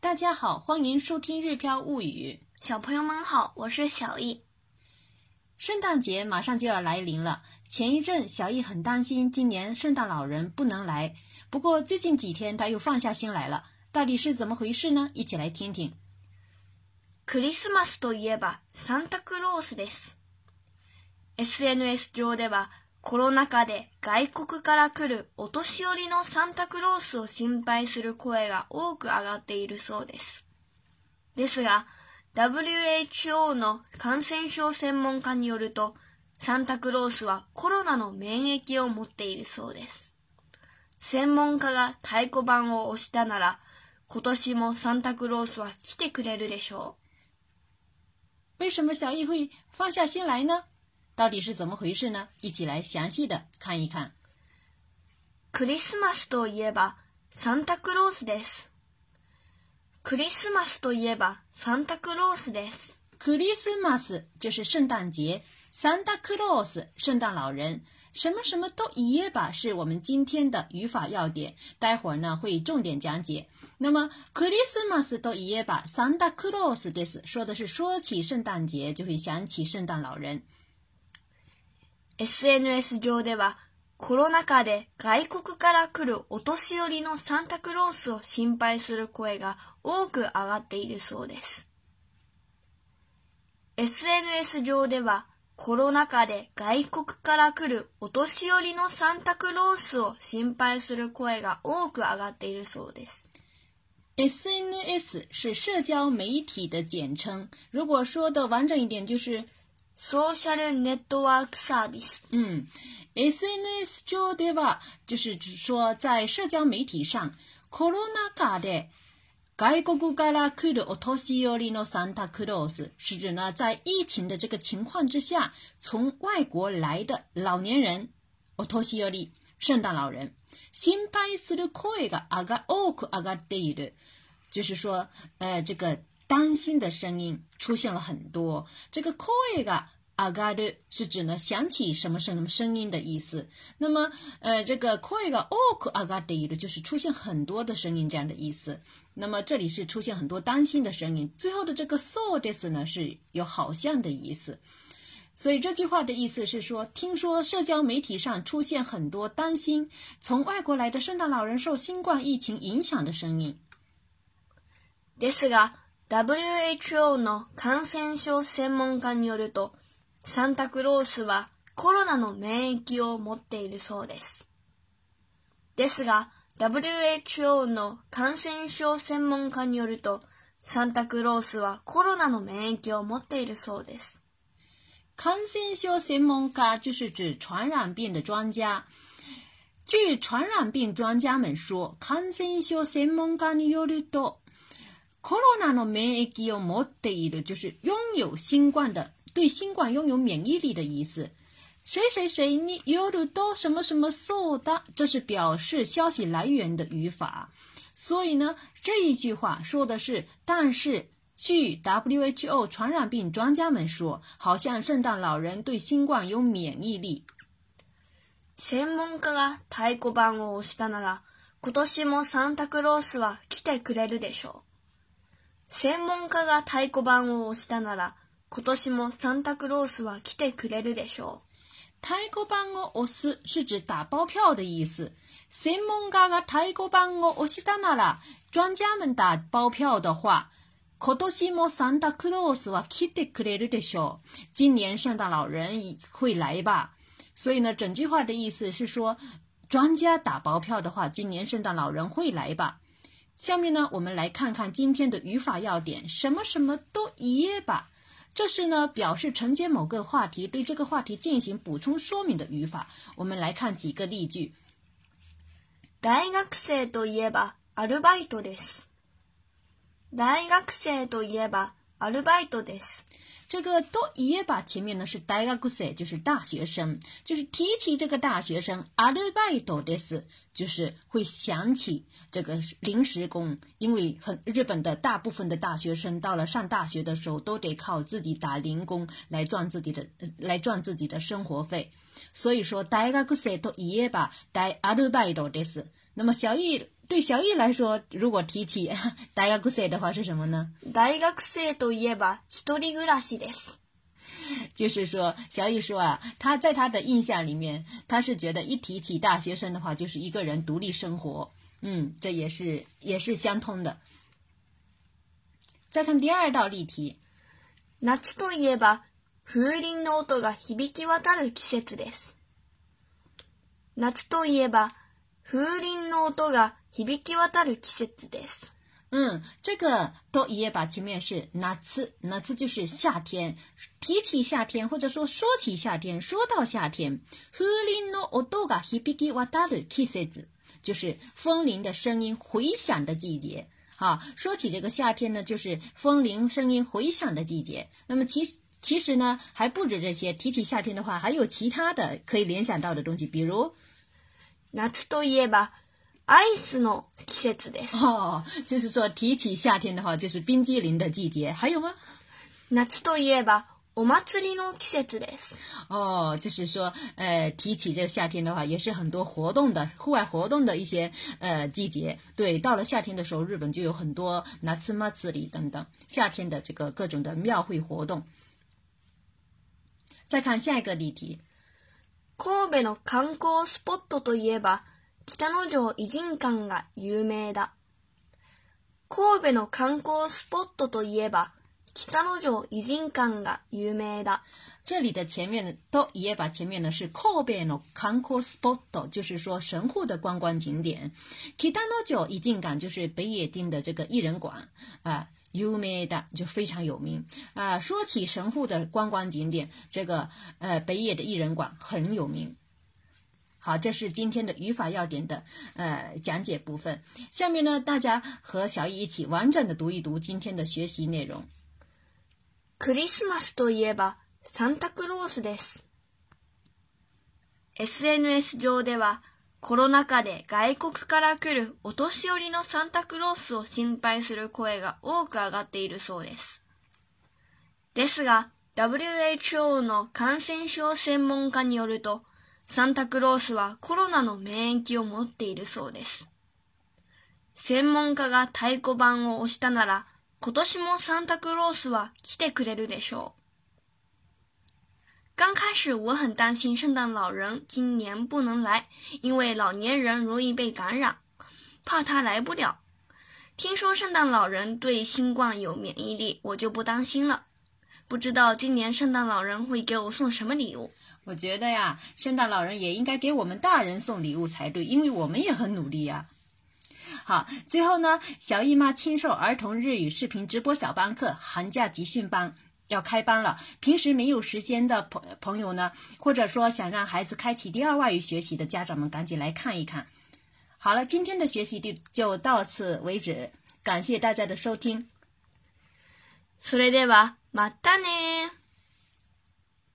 大家好，欢迎收听《日飘物语》。小朋友们好，我是小易。圣诞节马上就要来临了。前一阵，小易很担心今年圣诞老人不能来。不过最近几天，他又放下心来了。到底是怎么回事呢？一起来听听。クリスマスといえばサンタクロースです。SNS 上では。コロナ禍で外国から来るお年寄りのサンタクロースを心配する声が多く上がっているそうです。ですが、WHO の感染症専門家によると、サンタクロースはコロナの免疫を持っているそうです。専門家が太鼓判を押したなら、今年もサンタクロースは来てくれるでしょう。为什么小易会放下心来呢？到底是怎么回事呢？一起来详细的看一看。Christmas といえばサンタクロースです。Christmas といえばサンタクロースです。Christmas 就是圣诞节，s a n t a c l ロース圣诞老人。什么什么都言えば是我们今天的语法要点，待会儿呢会重点讲解。那么 Christmas といえばサンタクロースです说的是说起圣诞节就会想起圣诞老人。SNS 上ではコロナ禍で外国から来るお年寄りのサンタクロースを心配する声が多く上がっているそうです。SNS 上ではコロナ禍で外国から来るお年寄りのサンタクロースを心配する声が多く上がっているそうです。SNS 是社交媒体的简称，如果说的完整一点，就是ソーシャルネットワークサービス。s n s 上では就是说在社交媒体上、コロナ禍で外国から来るお年寄りのサンタクロース，是指呢在疫情的这个情况之下，从外国来的老年人，お年寄り，圣诞老人，心配する声が上が多く上がっている，就是说，呃，这个担心的声音出现了很多。这个 k l i g a a g a d 是指呢，响起什么什么声音的意思。那么，呃，这个 call i g a oku agaru 就是出现很多的声音这样的意思。那么，这里是出现很多担心的声音。最后的这个 sodes 呢，是有好像的意思。所以这句话的意思是说，听说社交媒体上出现很多担心从外国来的圣诞老人受新冠疫情影响的声音。第四个。WHO の感染症専門家によると、サンタクロースはコロナの免疫を持っているそうです。ですが、WHO の感染症専門家によると、サンタクロースはコロナの免疫を持っているそうです。感染症専門家就是指传染病的专家。据传染病专家们说，感染症専門家によると、Corona の免疫を持っている就是拥有新冠的，对新冠拥有免疫力的意思。谁谁谁，你有的什么什么受到，这是表示消息来源的语法。所以呢，这一句话说的是，但是据 WHO 传染病专家们说，好像圣诞老人对新冠有免疫力。専門家が太鼓判をしたなら、今年もサンタクロースは来てくれるでしょう。専門家が太鼓判を押したなら、今年もサンタクロースは来てくれるでしょう。太鼓判を押す是指打包票的意思。専門家が太鼓判を押したなら、专家们打包票的话、今年もサンタクロースは来てくれるでしょう。今年圣诞老人会来吧。所以呢，整句话的意思是说，专家打包票的话，今年圣诞老人会来吧。下面呢，我们来看看今天的语法要点。什么什么都言吧，这是呢表示承接某个话题，对这个话题进行补充说明的语法。我们来看几个例句。大学生といえばアルバイトです。大学生といえば。アルバイトです。这个都夜吧前面呢是大学生，就是提起这个大学生，アルバイトです，就是会想起这个临时工，因为很日本的大部分的大学生到了上大学的时候，都得靠自己打零工来赚自己的来赚自己的生活费，所以说大学生都夜吧代アルバイトです。那么小雨对小雨来说，如果提起大学生的话是什么呢？大学生といえば一人暮らしです。就是说，小雨说啊，他在他的印象里面，他是觉得一提起大学生的话，就是一个人独立生活。嗯，这也是也是相通的。再看第二道例题，夏といえば、古いノーが響き渡る季節です。夏といえば風鈴の音が響き渡る季节。嗯，这个都一页吧。前面是哪次？哪次就是夏天。提起夏天，或者说说起夏天，说到夏天，风铃的音儿在回响的季节，就是风铃的声音回响的季节。啊，说起这个夏天呢，就是风铃声音回响的季节。那么，其其实呢，还不止这些。提起夏天的话，还有其他的可以联想到的东西，比如。夏といえばアイスの季節です。哦，就是说提起夏天的话，就是冰激凌的季节。还有吗？夏つといえばお祭りの季節です。哦，就是说，呃，提起这个夏天的话，也是很多活动的户外活动的一些呃季节。对，到了夏天的时候，日本就有很多ナツマツリ等等夏天的这个各种的庙会活动。再看下一个例题。神戸の観光スポットといえば、北の城偉人館が有名だ。神戸の観光スポットといえば、北の城偉人館が有名だ。这里的前面前面是神戸の観光スポット，就是说神户的观光景点。北城已就是北野町的这个艺人馆有名的就非常有名啊！说起神户的观光景点，这个呃北野的艺人馆很有名。好，这是今天的语法要点的呃讲解部分。下面呢，大家和小易一起完整的读一读今天的学习内容。クリスマスといえばサンタクロースです。SNS 上では。コロナ禍で外国から来るお年寄りのサンタクロースを心配する声が多く上がっているそうです。ですが、WHO の感染症専門家によると、サンタクロースはコロナの免疫を持っているそうです。専門家が太鼓判を押したなら、今年もサンタクロースは来てくれるでしょう。刚开始我很担心圣诞老人今年不能来，因为老年人容易被感染，怕他来不了。听说圣诞老人对新冠有免疫力，我就不担心了。不知道今年圣诞老人会给我送什么礼物？我觉得呀，圣诞老人也应该给我们大人送礼物才对，因为我们也很努力呀。好，最后呢，小姨妈亲授儿童日语视频直播小班课，寒假集训班。要开班了，平时没有时间的朋朋友呢，或者说想让孩子开启第二外语学习的家长们，赶紧来看一看。好了，今天的学习就就到此为止，感谢大家的收听。それではまたね。